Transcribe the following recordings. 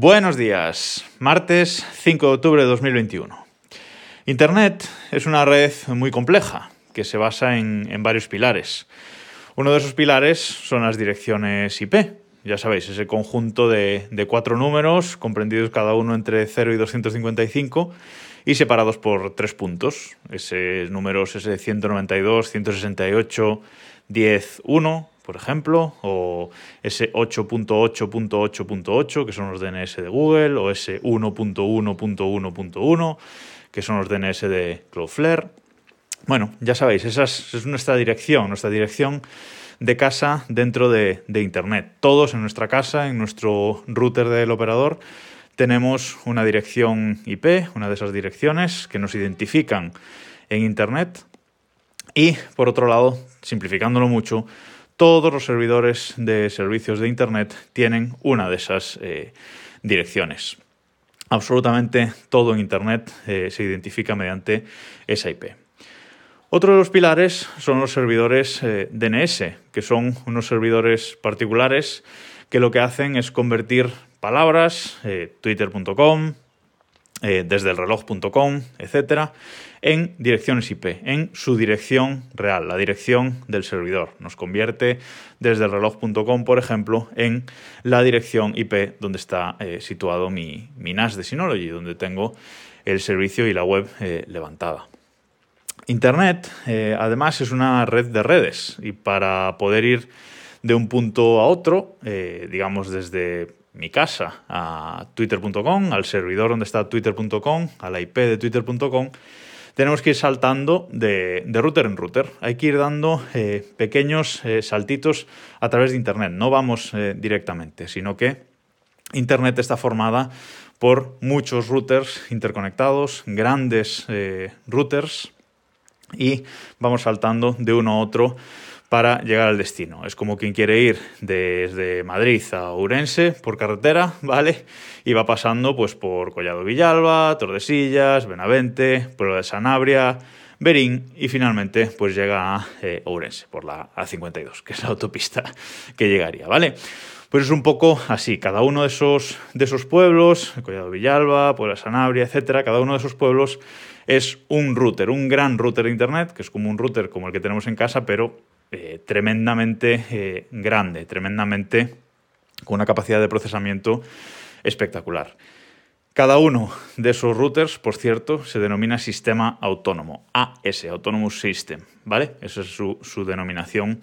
Buenos días, martes 5 de octubre de 2021. Internet es una red muy compleja que se basa en, varios pilares. Uno de esos pilares son las direcciones IP. Ya sabéis, ese conjunto de, cuatro números comprendidos cada uno entre 0 y 255 y separados por tres puntos. Ese números ese 192, 168, 10, 1 por ejemplo, o ese 8.8.8.8, que son los DNS de Google, o ese 1.1.1.1, que son los DNS de Cloudflare. Bueno, ya sabéis, esa es, nuestra dirección, nuestra dirección de casa dentro de, de, Internet. Todos en nuestra casa, en nuestro router del operador, tenemos una dirección IP, una de esas direcciones que nos identifican en Internet. Y por otro lado, simplificándolo mucho, todos los servidores de servicios de Internet tienen una de esas eh, direcciones. Absolutamente todo en Internet eh, se identifica mediante esa IP. Otro de los pilares son los servidores eh, DNS, que son unos servidores particulares que lo que hacen es convertir palabras, twitter.com, desde el reloj.com, etcétera, en direcciones IP, en su dirección real, la dirección del servidor. Nos convierte desde el reloj.com, por ejemplo, en la dirección IP donde está eh, situado mi, NAS de Synology, donde tengo el servicio y la web eh, levantada. Internet, eh, además, es una red de redes y para poder ir de un punto a otro, digamos desde mi casa a twitter.com, al servidor donde está twitter.com, a la IP de twitter.com, tenemos que ir saltando de, router en router. Hay que ir dando eh, pequeños eh, saltitos a través de Internet. No vamos eh, directamente, sino que Internet está formada por muchos routers interconectados, grandes routers, y vamos saltando de uno a otro para llegar al destino. Es como quien quiere ir desde Madrid a Ourense por carretera, ¿vale? Y va pasando pues por Collado Villalba, Tordesillas, Benavente, Pueblo de Sanabria, Berín y finalmente pues llega a eh, Ourense por la A52, que es la autopista que llegaría, ¿vale? Pues es un poco así, cada uno de esos, de esos pueblos, Collado Villalba, Pueblo de Sanabria, etcétera, cada uno de esos pueblos es un router, un gran router de internet, que es como un router como el que tenemos en casa, pero eh, tremendamente eh, grande, tremendamente con una capacidad de procesamiento espectacular. Cada uno de esos routers, por cierto, se denomina sistema autónomo, AS, Autonomous System, ¿vale? Esa es su, denominación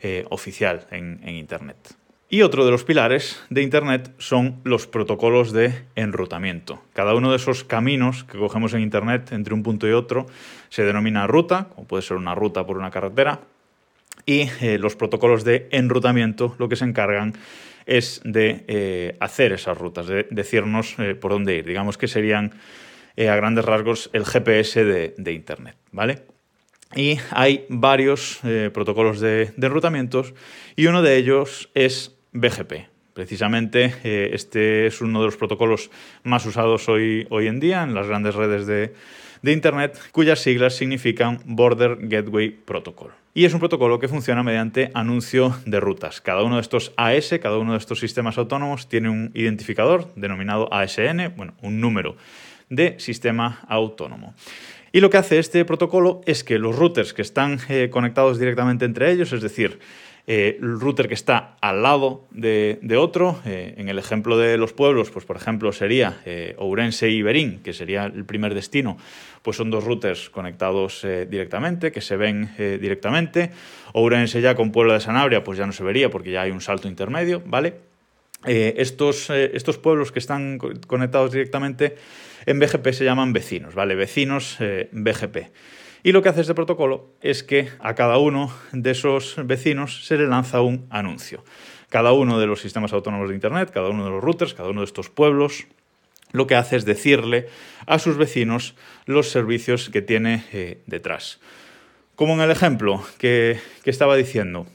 eh, oficial en, en Internet. Y otro de los pilares de Internet son los protocolos de enrutamiento. Cada uno de esos caminos que cogemos en Internet entre un punto y otro se denomina ruta, como puede ser una ruta por una carretera, y eh, los protocolos de enrutamiento lo que se encargan es de eh, hacer esas rutas, de decirnos eh, por dónde ir. Digamos que serían a grandes rasgos el GPS de, Internet, ¿vale? Y hay varios protocolos de, de, enrutamientos y uno de ellos es BGP. Precisamente este es uno de los protocolos más usados hoy, hoy en día en las grandes redes de, de Internet, cuyas siglas significan Border Gateway Protocol. Y es un protocolo que funciona mediante anuncio de rutas. Cada uno de estos AS, cada uno de estos sistemas autónomos tiene un identificador denominado ASN, bueno, un número de sistema autónomo. Y lo que hace este protocolo es que los routers que están eh, conectados directamente entre ellos, es decir, eh, router que está al lado de, otro. Eh, en el ejemplo de los pueblos, pues por ejemplo sería eh, Ourense y Berín, que sería el primer destino, pues son dos routers conectados directamente, que se ven directamente. Ourense ya con Pueblo de Sanabria, pues ya no se vería porque ya hay un salto intermedio, ¿vale? estos, estos pueblos que están conectados directamente en BGP se llaman vecinos, ¿vale? Vecinos BGP. Y lo que hace este protocolo es que a cada uno de esos vecinos se le lanza un anuncio. Cada uno de los sistemas autónomos de Internet, cada uno de los routers, cada uno de estos pueblos, lo que hace es decirle a sus vecinos los servicios que tiene eh, detrás. Como en el ejemplo que, estaba diciendo,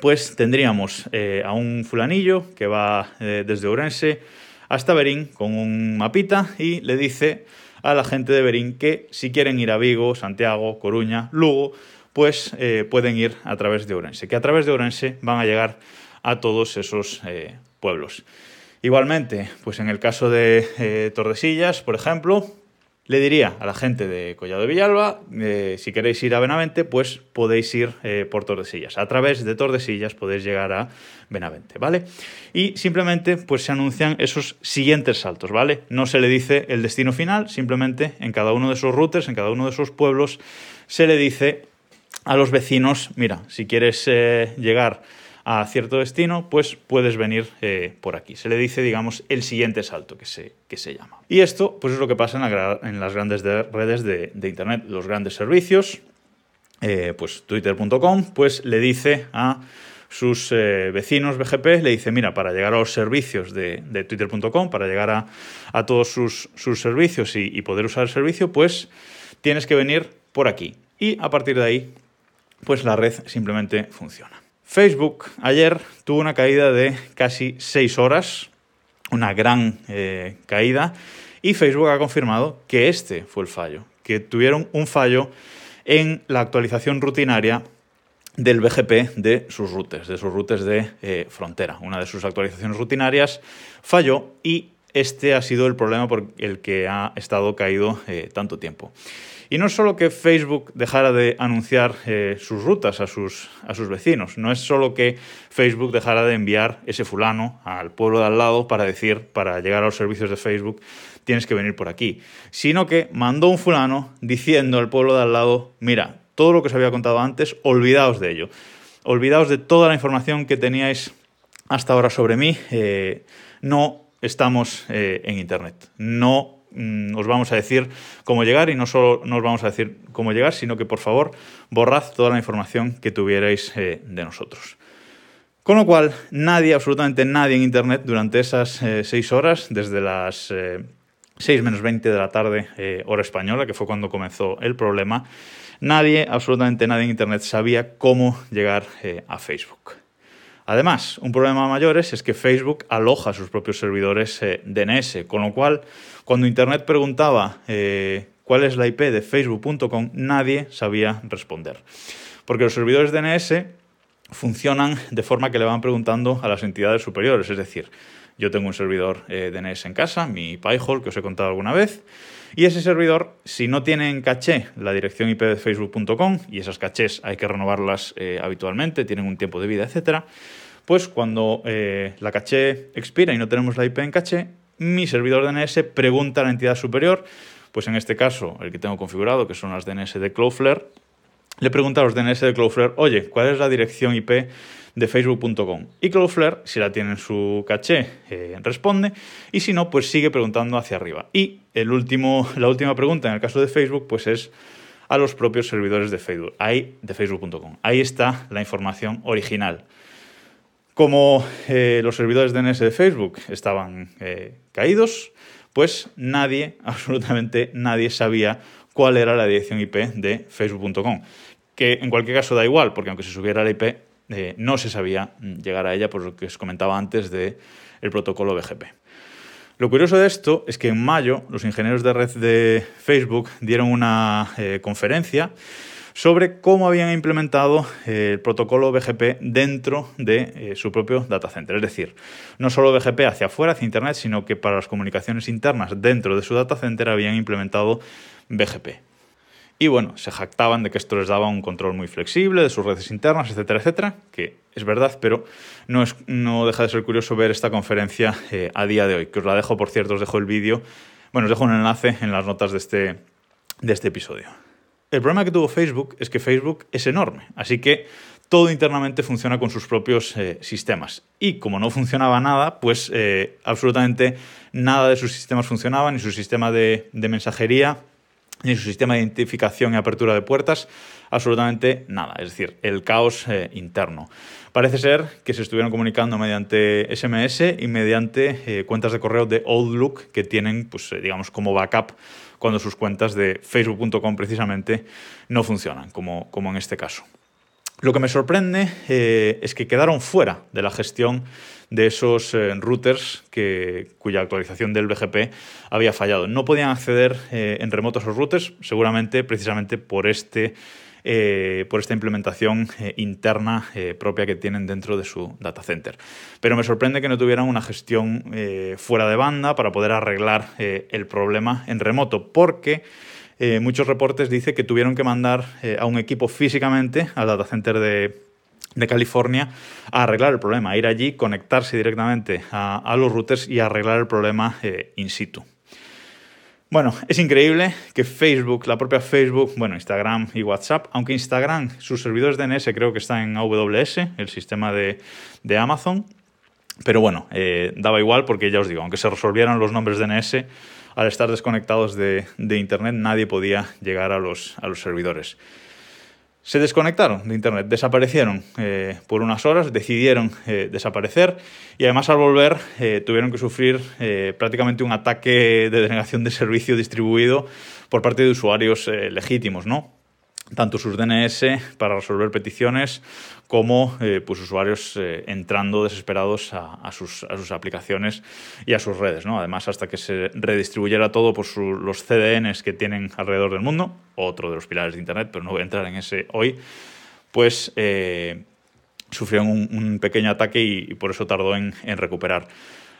pues tendríamos eh, a un fulanillo que va eh, desde Ourense hasta Berín con un mapita y le dice a la gente de Berín que si quieren ir a Vigo, Santiago, Coruña, Lugo, pues eh, pueden ir a través de Orense, que a través de Orense van a llegar a todos esos eh, pueblos. Igualmente, pues en el caso de eh, Tordesillas, por ejemplo, le diría a la gente de Collado de Villalba, eh, si queréis ir a Benavente, pues podéis ir eh, por Tordesillas. A través de Tordesillas podéis llegar a Benavente, ¿vale? Y simplemente pues se anuncian esos siguientes saltos, ¿vale? No se le dice el destino final, simplemente en cada uno de esos routers, en cada uno de esos pueblos, se le dice a los vecinos, mira, si quieres eh, llegar a cierto destino, pues puedes venir eh, por aquí. Se le dice, digamos, el siguiente salto que se, que se llama. Y esto, pues es lo que pasa en, las grandes redes de, Internet, los grandes servicios, eh, pues twitter.com, pues le dice a sus eh, vecinos BGP, le dice, mira, para llegar a los servicios de, twitter.com, para llegar a, todos sus, servicios y, y poder usar el servicio, pues tienes que venir por aquí. Y a partir de ahí, pues la red simplemente funciona. Facebook ayer tuvo una caída de casi 6 horas, una gran eh, caída, y Facebook ha confirmado que este fue el fallo, que tuvieron un fallo en la actualización rutinaria del BGP de sus routers, de sus routers de eh, frontera. Una de sus actualizaciones rutinarias falló y este ha sido el problema por el que ha estado caído eh, tanto tiempo. Y no es solo que Facebook dejara de anunciar eh, sus rutas a sus, a sus vecinos, no es solo que Facebook dejara de enviar ese fulano al pueblo de al lado para decir, para llegar a los servicios de Facebook, tienes que venir por aquí, sino que mandó un fulano diciendo al pueblo de al lado, mira, todo lo que os había contado antes, olvidaos de ello, olvidaos de toda la información que teníais hasta ahora sobre mí, eh, no estamos eh, en Internet, no Mm, os vamos a decir cómo llegar y no solo nos vamos a decir cómo llegar, sino que por favor borrad toda la información que tuvierais eh, de nosotros. Con lo cual, nadie, absolutamente nadie en Internet durante esas eh, seis horas, desde las eh, seis menos 20 de la tarde, hora española, que fue cuando comenzó el problema, nadie, absolutamente nadie en Internet sabía cómo llegar a Facebook. Además, un problema mayor es, que Facebook aloja sus propios servidores eh, DNS, con lo cual, cuando Internet preguntaba eh, cuál es la IP de facebook.com, nadie sabía responder. Porque los servidores DNS funcionan de forma que le van preguntando a las entidades superiores, es decir, yo tengo un servidor eh, DNS en casa, mi PyHole, que os he contado alguna vez, y ese servidor, si no tiene en caché la dirección IP de facebook.com, y esas cachés hay que renovarlas habitualmente, tienen un tiempo de vida, etcétera, pues cuando eh, la caché expira y no tenemos la IP en caché, mi servidor DNS pregunta a la entidad superior, pues en este caso el que tengo configurado, que son las DNS de Cloudflare, le pregunta a los DNS de Cloudflare, oye, ¿cuál es la dirección IP de facebook.com? Y Cloudflare, si la tiene en su caché, eh, responde, y si no, pues sigue preguntando hacia arriba. Y el último, la última pregunta en el caso de Facebook, pues es a los propios servidores de Facebook, ahí de facebook.com. Ahí está la información original. Como eh, los servidores DNS de Facebook estaban eh, caídos, pues nadie, absolutamente nadie sabía cuál era la dirección IP de facebook.com. Que en cualquier caso da igual, porque aunque se subiera la IP, eh, no se sabía llegar a ella por lo que os comentaba antes del el protocolo BGP. Lo curioso de esto es que en mayo los ingenieros de red de Facebook dieron una conferencia sobre cómo habían implementado eh, el protocolo BGP dentro de eh, su propio data center. Es decir, no solo BGP hacia afuera, hacia Internet, sino que para las comunicaciones internas dentro de su data center habían implementado BGP. Y bueno, se jactaban de que esto les daba un control muy flexible de sus redes internas, etcétera, etcétera, que es verdad, pero no, es, no deja de ser curioso ver esta conferencia eh, a día de hoy, que os la dejo, por cierto, os dejo el vídeo, bueno, os dejo un enlace en las notas de este, de este episodio. El problema que tuvo Facebook es que Facebook es enorme, así que todo internamente funciona con sus propios eh, sistemas. Y como no funcionaba nada, pues eh, absolutamente nada de sus sistemas funcionaba, ni su sistema de, mensajería, ni su sistema de identificación y apertura de puertas, absolutamente nada. Es decir, el caos eh, interno. Parece ser que se estuvieron comunicando mediante SMS y mediante cuentas de correo de Outlook que tienen, pues, digamos, como backup cuando sus cuentas de facebook.com precisamente no funcionan, como, como en este caso. Lo que me sorprende eh, es que quedaron fuera de la gestión de esos eh, routers que, cuya actualización del BGP había fallado. No podían acceder eh, en remoto a esos routers, seguramente precisamente por este eh, por esta implementación eh, interna propia que tienen dentro de su data center. Pero me sorprende que no tuvieran una gestión fuera de banda para poder arreglar el problema en remoto, porque muchos reportes dicen que tuvieron que mandar a un equipo físicamente al data center de, California a arreglar el problema, ir allí, conectarse directamente a, los routers y arreglar el problema in situ. Bueno, es increíble que Facebook, la propia Facebook, bueno, Instagram y WhatsApp, aunque Instagram, sus servidores DNS creo que están en AWS, el sistema de, Amazon, pero bueno, eh, daba igual porque ya os digo, aunque se resolvieran los nombres DNS, al estar desconectados de, de Internet nadie podía llegar a los, a los servidores se desconectaron de Internet, desaparecieron eh, por unas horas, decidieron eh, desaparecer y además al volver eh, tuvieron que sufrir prácticamente un ataque de denegación de servicio distribuido por parte de usuarios legítimos, ¿no? Tanto sus DNS para resolver peticiones como eh, pues usuarios eh, entrando desesperados a, sus, aplicaciones y a sus redes. ¿no? Además, hasta que se redistribuyera todo por los CDNs que tienen alrededor del mundo, otro de los pilares de Internet, pero no voy a entrar en ese hoy, pues eh, sufrieron un, pequeño ataque y, por eso tardó en, en, recuperar.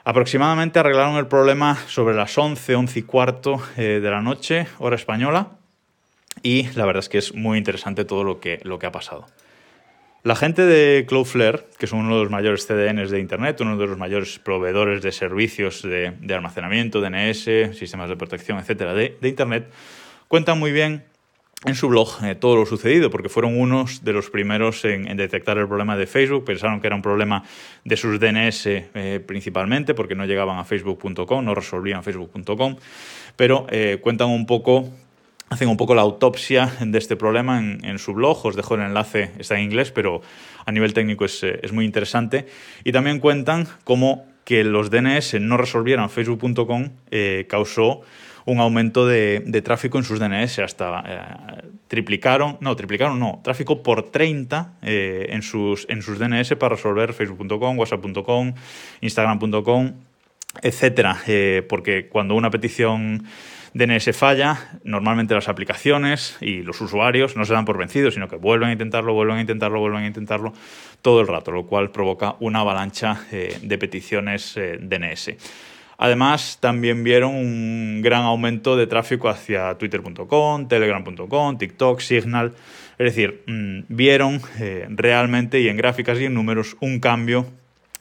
Aproximadamente arreglaron el problema sobre las 11, 11 y cuarto de la noche, hora española, y la verdad es que es muy interesante todo lo que, lo que ha pasado. La gente de Cloudflare, que son uno de los mayores CDNs de Internet, uno de los mayores proveedores de servicios de, almacenamiento, DNS, sistemas de protección, etcétera, de, Internet, cuentan muy bien en su blog eh, todo lo sucedido, porque fueron unos de los primeros en, detectar el problema de Facebook. Pensaron que era un problema de sus DNS eh, principalmente, porque no llegaban a facebook.com, no resolvían facebook.com, pero eh, cuentan un poco hacen un poco la autopsia de este problema en, su blog. Os dejo el enlace, está en inglés, pero a nivel técnico es, eh, muy interesante. Y también cuentan cómo que los DNS no resolvieran facebook.com eh, causó un aumento de, tráfico en sus DNS, hasta eh, triplicaron, no, triplicaron, no, tráfico por 30 en, sus, en sus DNS para resolver facebook.com, whatsapp.com, instagram.com, etcétera, porque cuando una petición DNS falla, normalmente las aplicaciones y los usuarios no se dan por vencidos, sino que vuelven a intentarlo, vuelven a intentarlo, vuelven a intentarlo todo el rato, lo cual provoca una avalancha eh, de peticiones eh, DNS. Además, también vieron un gran aumento de tráfico hacia twitter.com, telegram.com, TikTok, Signal. Es decir, mm, vieron eh, realmente y en gráficas y en números un cambio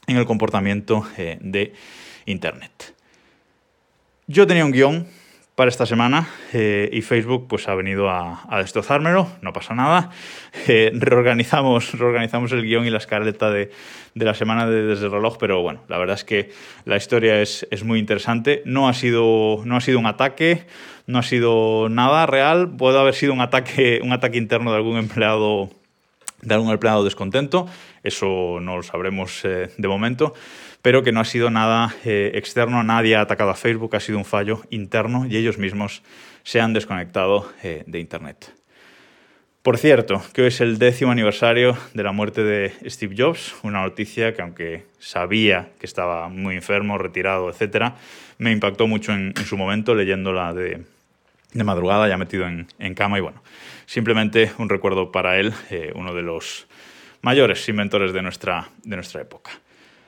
en el comportamiento de Internet. Yo tenía un guion para esta semana eh, y Facebook pues ha venido a, destrozármelo, no pasa nada. Eh, reorganizamos, reorganizamos el guion y la escaleta de, la semana de Desde el Reloj, pero bueno, la verdad es que la historia es, muy interesante. No ha, sido, no ha sido un ataque, no ha sido nada real, puede haber sido un ataque, un ataque interno de algún empleado de algún empleado descontento, eso no lo sabremos eh, de momento pero que no ha sido nada eh, externo, nadie ha atacado a Facebook, ha sido un fallo interno y ellos mismos se han desconectado eh, de Internet. Por cierto, que hoy es el décimo aniversario de la muerte de Steve Jobs, una noticia que aunque sabía que estaba muy enfermo, retirado, etc., me impactó mucho en, su momento leyéndola de, madrugada, ya metido en, cama y bueno, simplemente un recuerdo para él, eh, uno de los mayores inventores de nuestra, de nuestra época.